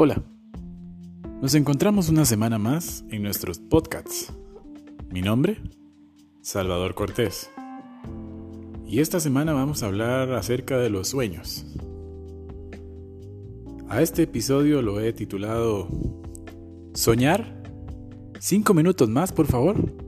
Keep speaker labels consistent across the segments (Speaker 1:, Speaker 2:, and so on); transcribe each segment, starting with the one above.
Speaker 1: Hola, nos encontramos una semana más en nuestros podcasts. Mi nombre, Salvador Cortés. Y esta semana vamos a hablar acerca de los sueños. A este episodio lo he titulado ¿Soñar? ¿Cinco minutos más, por favor?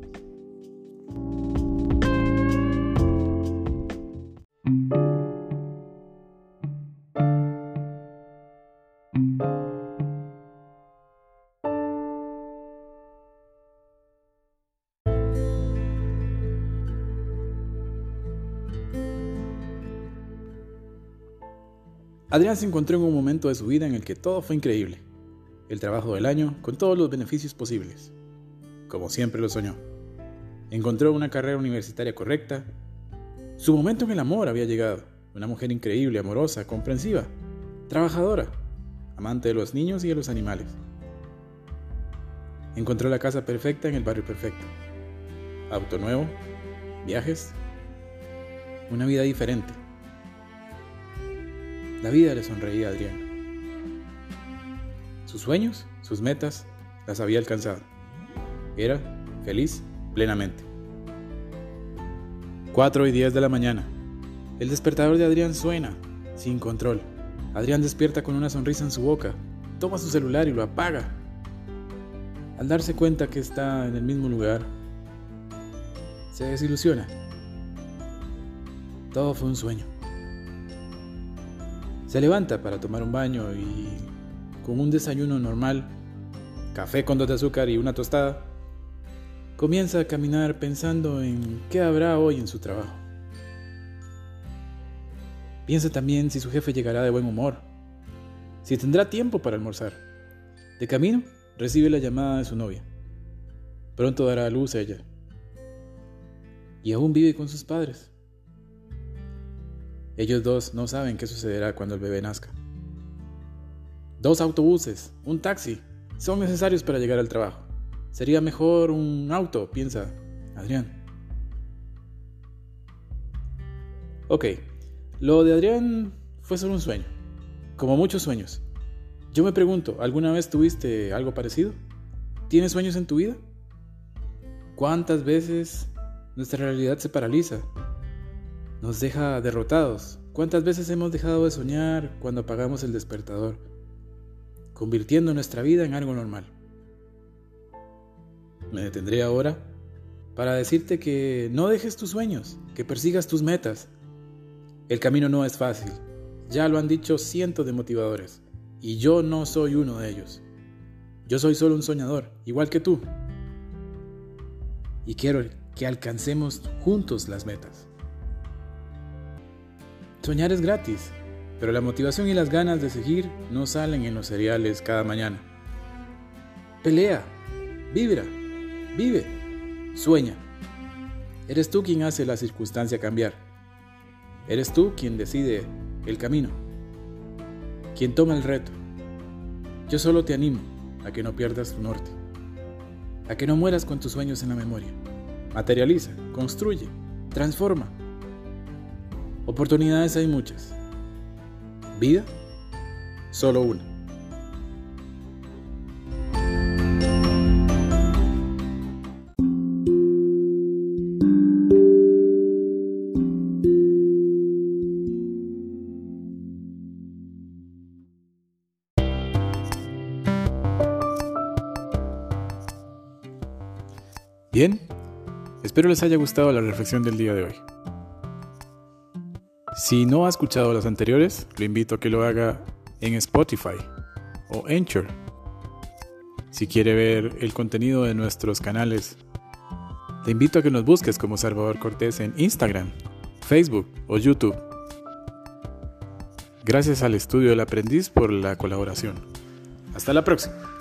Speaker 1: Adrián se encontró en un momento de su vida en el que todo fue increíble. El trabajo del año con todos los beneficios posibles. Como siempre lo soñó. Encontró una carrera universitaria correcta. Su momento en el amor había llegado. Una mujer increíble, amorosa, comprensiva, trabajadora, amante de los niños y de los animales. Encontró la casa perfecta en el barrio perfecto. Auto nuevo, viajes, una vida diferente. La vida le sonreía a Adrián. Sus sueños, sus metas, las había alcanzado. Era feliz plenamente. 4 y 10 de la mañana. El despertador de Adrián suena, sin control. Adrián despierta con una sonrisa en su boca, toma su celular y lo apaga. Al darse cuenta que está en el mismo lugar, se desilusiona. Todo fue un sueño. Se levanta para tomar un baño y con un desayuno normal, café con dos de azúcar y una tostada, comienza a caminar pensando en qué habrá hoy en su trabajo. Piensa también si su jefe llegará de buen humor, si tendrá tiempo para almorzar. De camino, recibe la llamada de su novia. Pronto dará a luz a ella. Y aún vive con sus padres. Ellos dos no saben qué sucederá cuando el bebé nazca. Dos autobuses, un taxi, son necesarios para llegar al trabajo. Sería mejor un auto, piensa Adrián. Ok, lo de Adrián fue solo un sueño, como muchos sueños. Yo me pregunto, ¿alguna vez tuviste algo parecido? ¿Tienes sueños en tu vida? ¿Cuántas veces nuestra realidad se paraliza nos deja derrotados. ¿Cuántas veces hemos dejado de soñar cuando apagamos el despertador, convirtiendo nuestra vida en algo normal? Me detendré ahora para decirte que no dejes tus sueños, que persigas tus metas. El camino no es fácil, ya lo han dicho cientos de motivadores, y yo no soy uno de ellos. Yo soy solo un soñador, igual que tú. Y quiero que alcancemos juntos las metas. Soñar es gratis, pero la motivación y las ganas de seguir no salen en los cereales cada mañana. Pelea, vibra, vive, sueña. Eres tú quien hace la circunstancia cambiar. Eres tú quien decide el camino, quien toma el reto. Yo solo te animo a que no pierdas tu norte, a que no mueras con tus sueños en la memoria. Materializa, construye, transforma Oportunidades hay muchas. Vida, solo una. Bien, espero les haya gustado la reflexión del día de hoy. Si no ha escuchado las anteriores, lo invito a que lo haga en Spotify o Anchor. Si quiere ver el contenido de nuestros canales, te invito a que nos busques como Salvador Cortés en Instagram, Facebook o YouTube. Gracias al estudio del aprendiz por la colaboración. Hasta la próxima.